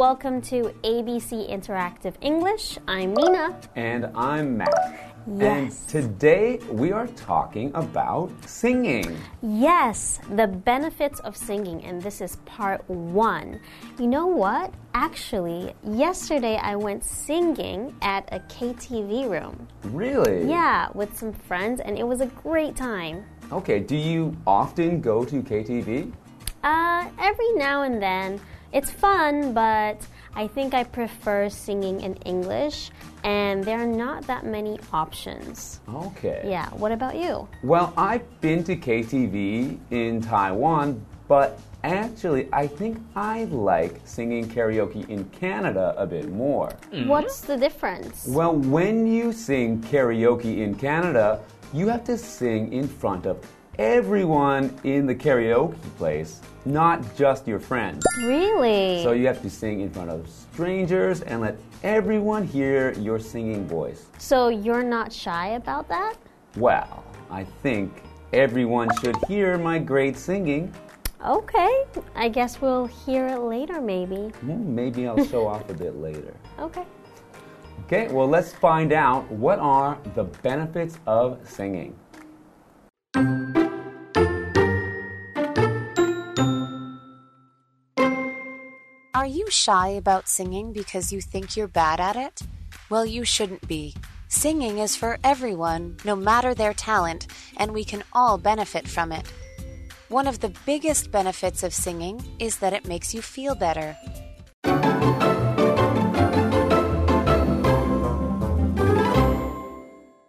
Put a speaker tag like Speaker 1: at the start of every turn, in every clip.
Speaker 1: Welcome to ABC Interactive English. I'm Nina.
Speaker 2: And I'm Matt.
Speaker 1: Yes.
Speaker 2: And today we are talking about singing.
Speaker 1: Yes, the benefits of singing, and this is part one. You know what? Actually, yesterday I went singing at a KTV room.
Speaker 2: Really?
Speaker 1: Yeah, with some friends, and it was a great time.
Speaker 2: Okay, do you often go to KTV?
Speaker 1: Uh, every now and then. It's fun, but I think I prefer singing in English, and there are not that many options.
Speaker 2: Okay.
Speaker 1: Yeah, what about you?
Speaker 2: Well, I've been to KTV in Taiwan, but actually, I think I like singing karaoke in Canada a bit more. Mm-hmm.
Speaker 1: What's the difference?
Speaker 2: Well, when you sing karaoke in Canada, you have to sing in front of everyone in the karaoke place, not just your friends.
Speaker 1: Really?
Speaker 2: So you have to sing in front of strangers and let everyone hear your singing voice.
Speaker 1: So you're not shy about that?
Speaker 2: Well, I think everyone should hear my great singing.
Speaker 1: Okay, I guess we'll hear it later, maybe.
Speaker 2: Hmm, Maybe I'll show off a bit later.
Speaker 1: Okay.
Speaker 2: Okay, well, let's find out what are the benefits of singing.
Speaker 3: Are you shy about singing because you think you're bad at it? Well, you shouldn't be. Singing is for everyone, no matter their talent, and we can all benefit from it. One of the biggest benefits of singing is that it makes you feel better.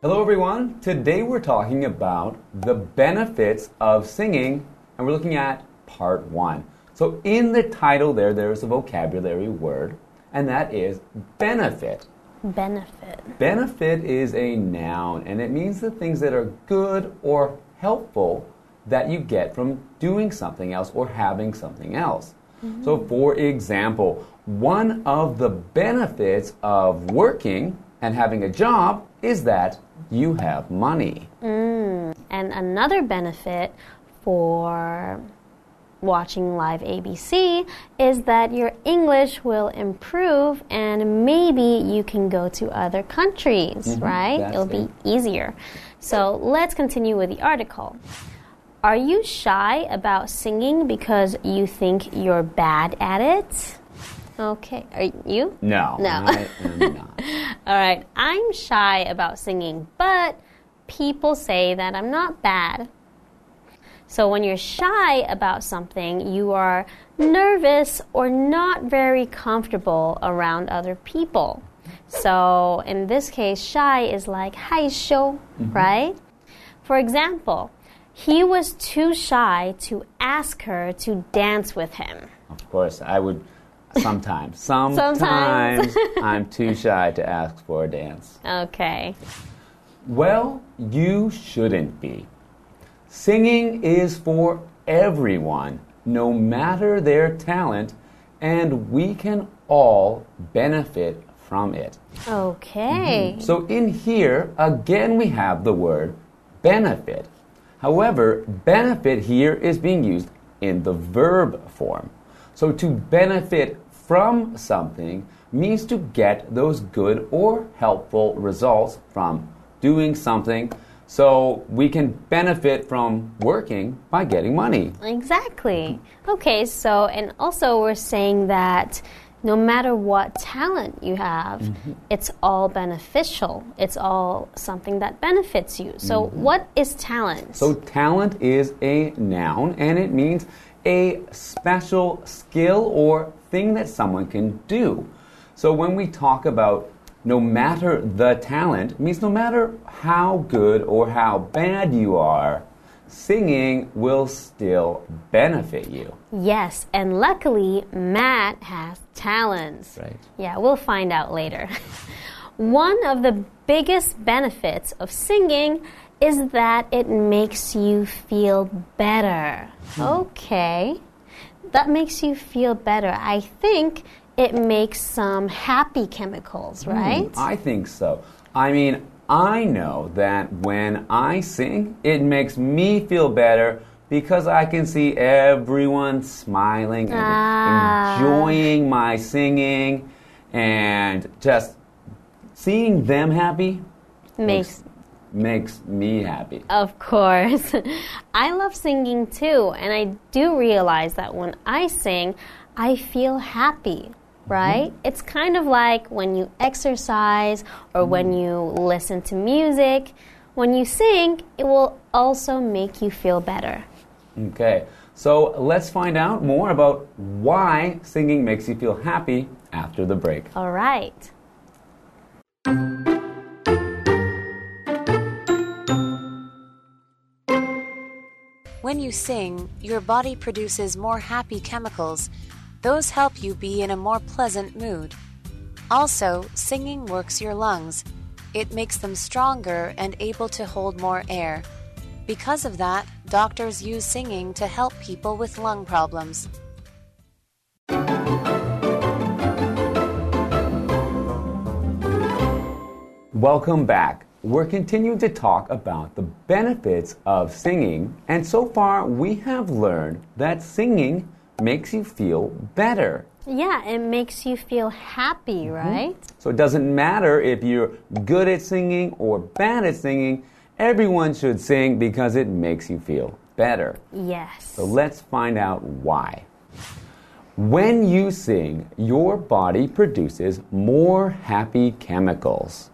Speaker 2: Hello, everyone. Today we're talking about the benefits of singing, and we're looking at part one. So, in the title, there, there's a vocabulary word, and that is benefit.
Speaker 1: Benefit.
Speaker 2: Benefit is a noun, and it means the things that are good or helpful that you get from doing something else or having something else. Mm-hmm. So, for example, one of the benefits of working and having a job is that you have money. Mm.
Speaker 1: And another benefit for watching live ABC is that your English will improve and maybe you can go to other countries, mm-hmm. right?
Speaker 2: that's
Speaker 1: It'll be easier. So let's continue with the article. Are you shy about singing because you think you're bad at it? Okay, are you?
Speaker 2: No,
Speaker 1: No.
Speaker 2: I am not.
Speaker 1: All right, I'm shy about singing, but people say that I'm not bad. So when you're shy about something, you are nervous or not very comfortable around other people. So in this case, shy is like 害羞, mm-hmm. right? For example, he was too shy to ask her to dance with him.
Speaker 2: Of course, I would sometimes.
Speaker 1: Sometimes.
Speaker 2: Sometimes I'm too shy to ask for a dance.
Speaker 1: Okay.
Speaker 2: Well, you shouldn't be. Singing is for everyone, no matter their talent, and we can all benefit from it.
Speaker 1: Okay. Mm-hmm.
Speaker 2: So, in here, again, we have the word benefit. However, benefit here is being used in the verb form. So, to benefit from something means to get those good or helpful results from doing something. So, we can benefit from working by getting money.
Speaker 1: Exactly. Okay, so, and also we're saying that no matter what talent you have, mm-hmm. it's all beneficial. It's all something that benefits you. So, mm-hmm. what is talent?
Speaker 2: So, talent is a noun and it means a special skill or thing that someone can do. So, when we talk about no matter the talent, means no matter how good or how bad you are, singing will still benefit you.
Speaker 1: yes, and luckily, Matt has talents.
Speaker 2: Right.
Speaker 1: Yeah, we'll find out later. One of the biggest benefits of singing is that it makes you feel better. Hmm. Okay. That makes you feel better. I think it makes some happy chemicals, right?
Speaker 2: I think so. I mean, I know that when I sing, it makes me feel better Because I can see everyone smiling and
Speaker 1: Ah.
Speaker 2: enjoying my singing and just seeing them happy
Speaker 1: Makes
Speaker 2: makes me happy.
Speaker 1: Of course. I love singing too, and I do realize that when I sing, I feel happy, right? Mm-hmm. It's kind of like when you exercise or mm-hmm. when you listen to music. When you sing, it will also make you feel better.
Speaker 2: Okay, so let's find out more about why singing makes you feel happy after the break.
Speaker 1: All right.
Speaker 3: When you sing, your body produces more happy chemicals. Those help you be in a more pleasant mood. Also, singing works your lungs. It makes them stronger and able to hold more air. Because of that, doctors use singing to help people with lung problems.
Speaker 2: Welcome back. We're continuing to talk about the benefits of singing, and so far we have learned that singing makes you feel better.
Speaker 1: Yeah, it makes you feel happy, mm-hmm. right?
Speaker 2: So it doesn't matter if you're good at singing or bad at singing, everyone should sing because it makes you feel better.
Speaker 1: Yes.
Speaker 2: So let's find out why. When you sing, your body produces more happy chemicals.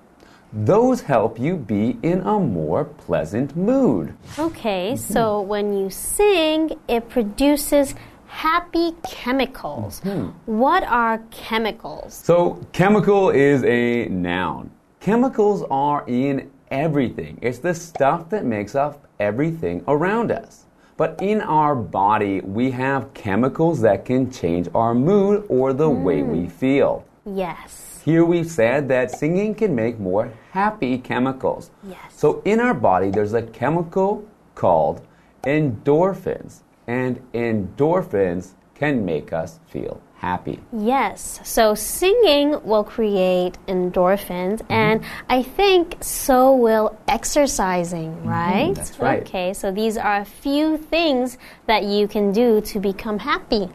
Speaker 2: Those help you be in a more pleasant mood.
Speaker 1: Okay, mm-hmm. so when you sing, it produces happy chemicals. Mm-hmm. What are chemicals?
Speaker 2: So, chemical is a noun. Chemicals are in everything, it's the stuff that makes up everything around us. But in our body, we have chemicals that can change our mood or the way mm. we feel.
Speaker 1: Yes.
Speaker 2: Here we've said that singing can make more happy chemicals.
Speaker 1: Yes.
Speaker 2: So in our body, there's a chemical called endorphins, and endorphins can make us feel happy.
Speaker 1: Yes. So singing will create endorphins, mm-hmm. and I think so will exercising, mm-hmm. right?
Speaker 2: that's right.
Speaker 1: Okay, so these are a few things that you can do to become happy.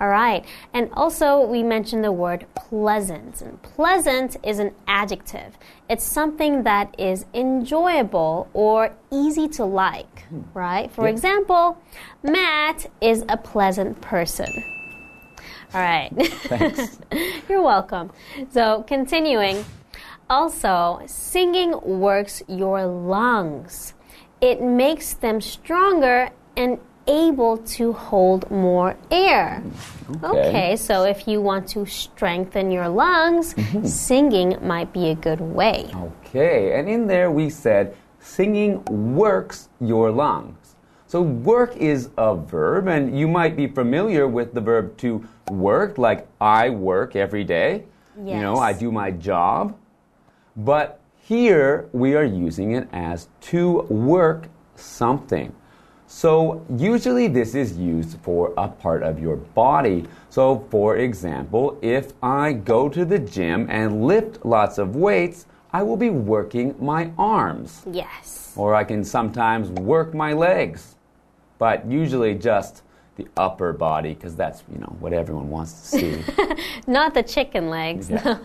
Speaker 1: All right. And also, we mentioned the word pleasant. And pleasant is an adjective. It's something that is enjoyable or easy to like, hmm. right? For
Speaker 2: Yeah.
Speaker 1: example, Matt is a pleasant person. All right.
Speaker 2: Thanks.
Speaker 1: You're welcome. So, continuing. Also, singing works your lungs. It makes them stronger and able to hold more air.
Speaker 2: Okay.
Speaker 1: Okay, so if you want to strengthen your lungs, mm-hmm. singing might be a good way.
Speaker 2: Okay, and in there we said singing works your lungs. So work is a verb, and you might be familiar with the verb to work, like I work every day. Yes. You know, I do my job. But here we are using it as to work something. So usually this is used for a part of your body. So for example, if I go to the gym and lift lots of weights, I will be working my arms.
Speaker 1: Yes.
Speaker 2: Or I can sometimes work my legs. But usually just the upper body because that's, you know, what everyone wants to see.
Speaker 1: Not the chicken legs.
Speaker 2: Yeah.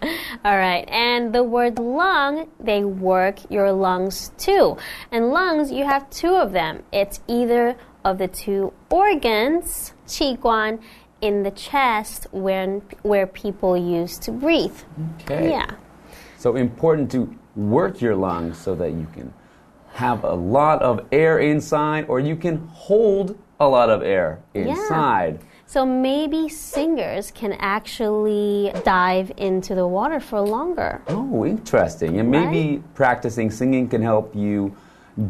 Speaker 1: All right. And the word lung, they work your lungs too. And lungs, you have two of them. It's either of the two organs, 器官, in the chest when, where people use to breathe.
Speaker 2: Okay.
Speaker 1: Yeah.
Speaker 2: So important to work your lungs so that you can have a lot of air inside or you can hold a lot of air inside.
Speaker 1: So maybe singers can actually dive into the water for longer.
Speaker 2: Oh, interesting. And maybe practicing singing can help you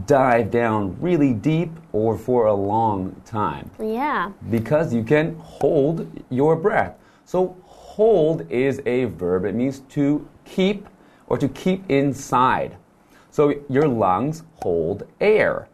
Speaker 2: dive down really deep or for a long time
Speaker 1: Yeah.
Speaker 2: because you can hold your breath. So, hold is a verb, it means to keep or to keep inside. So, your lungs hold air.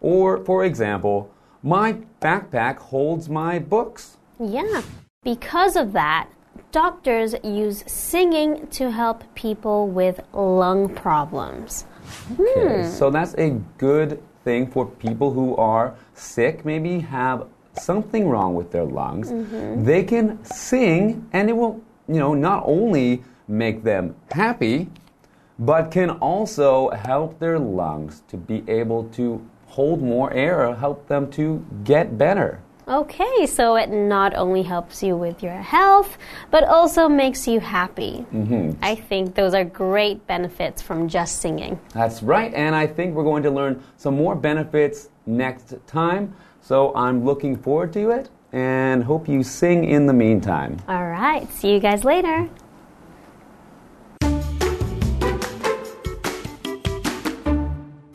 Speaker 2: Or, for example, my backpack holds my books.
Speaker 1: Yeah. Because of that, doctors use singing to help people with lung problems.
Speaker 2: Okay, hmm. so that's a good thing for people who are sick, maybe have something wrong with their lungs. Mm-hmm. They can sing, and it will, you know, not only make them happy, but can also help their lungs to be able to hold more air, or help them to get better.
Speaker 1: Okay, so it not only helps you with your health, but also makes you happy. Mm-hmm. I think those are great benefits from just singing.
Speaker 2: That's right, and I think we're going to learn some more benefits next time. So I'm looking forward to it and hope you sing in the meantime.
Speaker 1: All right, see you guys later.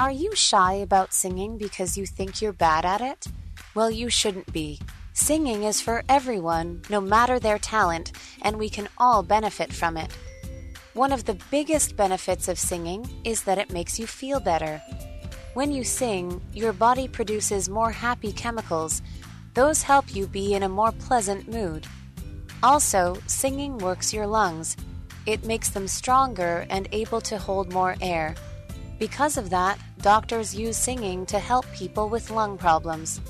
Speaker 3: Are you shy about singing because you think you're bad at it? Well, you shouldn't be. Singing is for everyone, no matter their talent, and we can all benefit from it. One of the biggest benefits of singing is that it makes you feel better. When you sing, your body produces more happy chemicals. Those help you be in a more pleasant mood. Also, singing works your lungs. It makes them stronger and able to hold more air. Because of that, doctors use singing to help people with lung problems.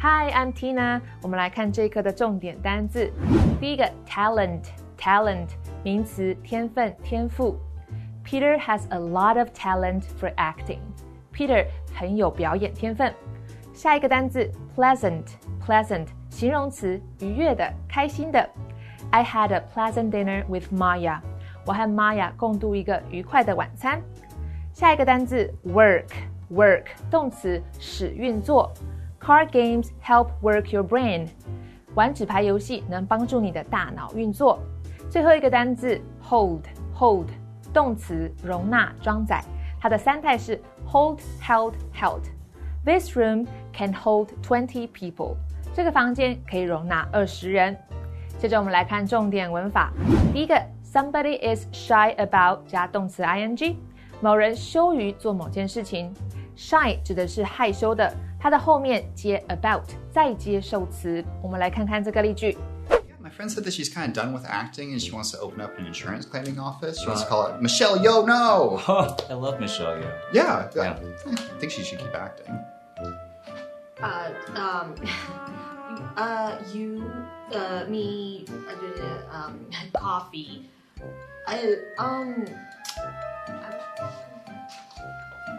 Speaker 4: Hi, I'm Tina。我们来看这一课的重点单字。第一个，talent，talent，名词，天分、天赋。Peter has a lot of talent for acting. Peter 很有表演天分。下一个单字，pleasant，pleasant，形容词，愉悦的、开心的。 I had a pleasant dinner with Maya. 我和 Maya 共度一个愉快的晚餐。下一个单字，work，work，动词，使运作。Card games help work your brain. 玩纸牌游戏能帮助你的大脑运作。最后一个单字，hold，hold，动词，容纳、装载。它的三态是 hold, held, held. This room can hold twenty people. 这个房间可以容纳二十人。 接着我们来看重点文法，第一个，somebody is shy about 加动词 ing，某人羞于做某件事情。shy 指的是害羞的，它的后面接 about，再接受词。我们来看看这个例句。
Speaker 5: My friend said that she's kind of done with acting and she wants to open up an insurance claiming office. She wants to call it Michelle Yeoh No.
Speaker 6: I love Michelle Yeoh.
Speaker 5: Yeah,
Speaker 6: yeah.
Speaker 5: I think she should keep acting.
Speaker 7: Uh, um. uh, you, uh, me, um, coffee. I, um,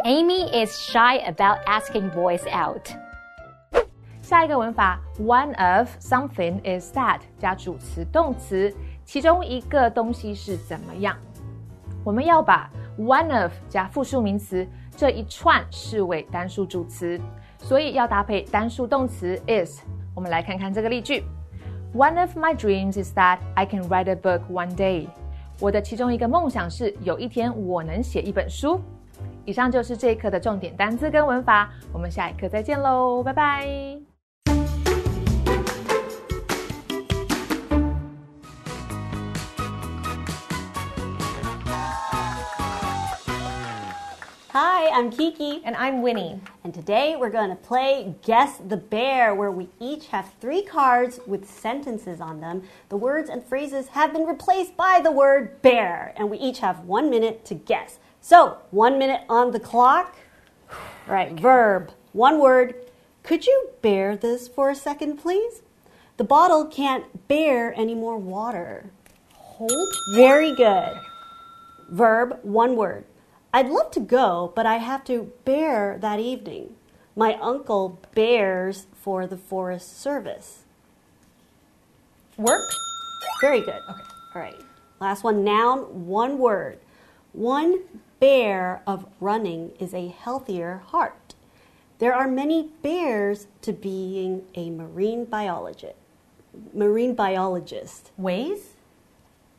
Speaker 1: Amy is shy about asking boys out.
Speaker 4: 下一个文法，one of something is that 加主词动词，其中一个东西是怎么样？我们要把 one of 加复数名词这一串视为单数主词，所以要搭配单数动词 is。我们来看看这个例句：One of my dreams is that I can write a book one day。我的其中一个梦想是有一天我能写一本书。以上就是这一课的重点单词跟文法，我们下一课再见喽，拜拜。
Speaker 8: Hi, I'm Kiki.
Speaker 7: and I'm Winnie.
Speaker 8: And today we're going to play Guess the Bear, where we each have three cards with sentences on them. The words and phrases have been replaced by the word bear, and we each have one minute to guess. So, one minute on the clock. Right, verb, one word. Could you bear this for a second, please? The bottle can't bear any more water. Hold. Very good. Verb, one word. I'd love to go, but I have to bear that evening. My uncle bears for the Forest Service.
Speaker 7: Work?
Speaker 8: Very good. Okay. All right. Last one noun, one word. One bear of running is a healthier heart. There are many bears to being a marine biologist. Marine biologist.
Speaker 7: Ways?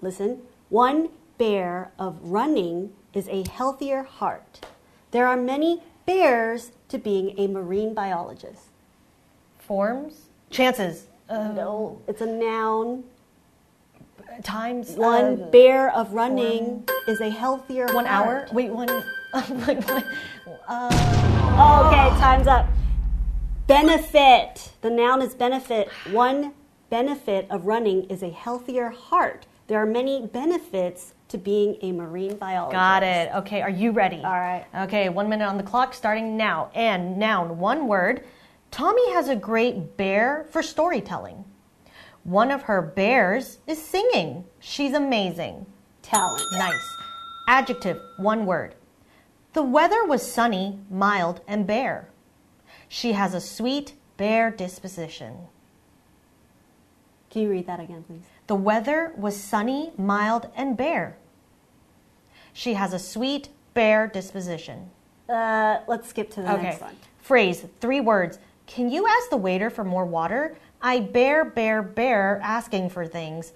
Speaker 8: Listen, one bear of running is a healthier heart. There are many bears to being a marine biologist.
Speaker 7: Forms? Chances? Uh,
Speaker 8: No, it's a noun.
Speaker 7: Times?
Speaker 8: One
Speaker 7: uh,
Speaker 8: bear of running is a healthier
Speaker 7: One hour? Wait, one. wait, one.
Speaker 8: Okay, time's up. Benefit. The noun is benefit. One benefit of running is a healthier heart. There are many benefits to being a marine biologist.
Speaker 7: Got it. Okay, are you ready?
Speaker 8: All right.
Speaker 7: Okay, one minute on the clock starting now. And noun, one word. Tommy has a great bear for storytelling. One of her bears is singing. She's amazing.
Speaker 8: Talent.
Speaker 7: Nice. Adjective, one word. The weather was sunny, mild, and bare. She has a sweet, bear disposition.
Speaker 8: Can you read that again, please?
Speaker 7: The weather was sunny, mild, and bare. She has a sweet, bare disposition.
Speaker 8: Uh, let's skip to the
Speaker 7: Okay.
Speaker 8: next one.
Speaker 7: Phrase, three words. Can you ask the waiter for more water? I bear, bear, bear asking for things.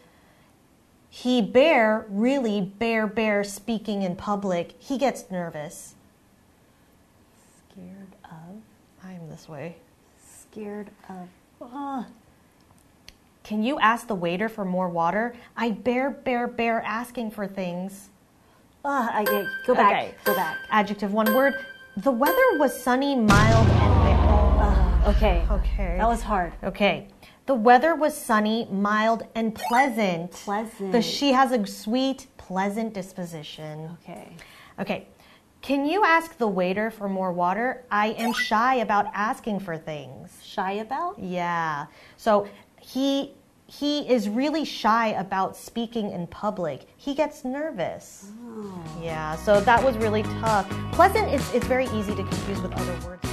Speaker 7: He bear, really bear, bear speaking in public. He gets nervous.
Speaker 8: Scared of.
Speaker 7: I'm this way.
Speaker 8: Scared of. Ah,
Speaker 7: Can you ask the waiter for more water? I bear, bear, bear asking for things.
Speaker 8: ah, I get. Go back.
Speaker 7: Okay.
Speaker 8: Go back.
Speaker 7: Adjective, one word. The weather was sunny, mild, and bear.
Speaker 8: Ah, okay.
Speaker 7: Okay.
Speaker 8: That was hard.
Speaker 7: Okay. The weather was sunny, mild, and pleasant.
Speaker 8: Pleasant.
Speaker 7: The she has a sweet, pleasant disposition.
Speaker 8: Okay.
Speaker 7: Okay. Can you ask the waiter for more water? I am shy about asking for things.
Speaker 8: Shy about?
Speaker 7: Yeah. So he he is really shy about speaking in public. He gets nervous. Oh. Yeah, so that was really tough. Pleasant is it's very easy to confuse with other words.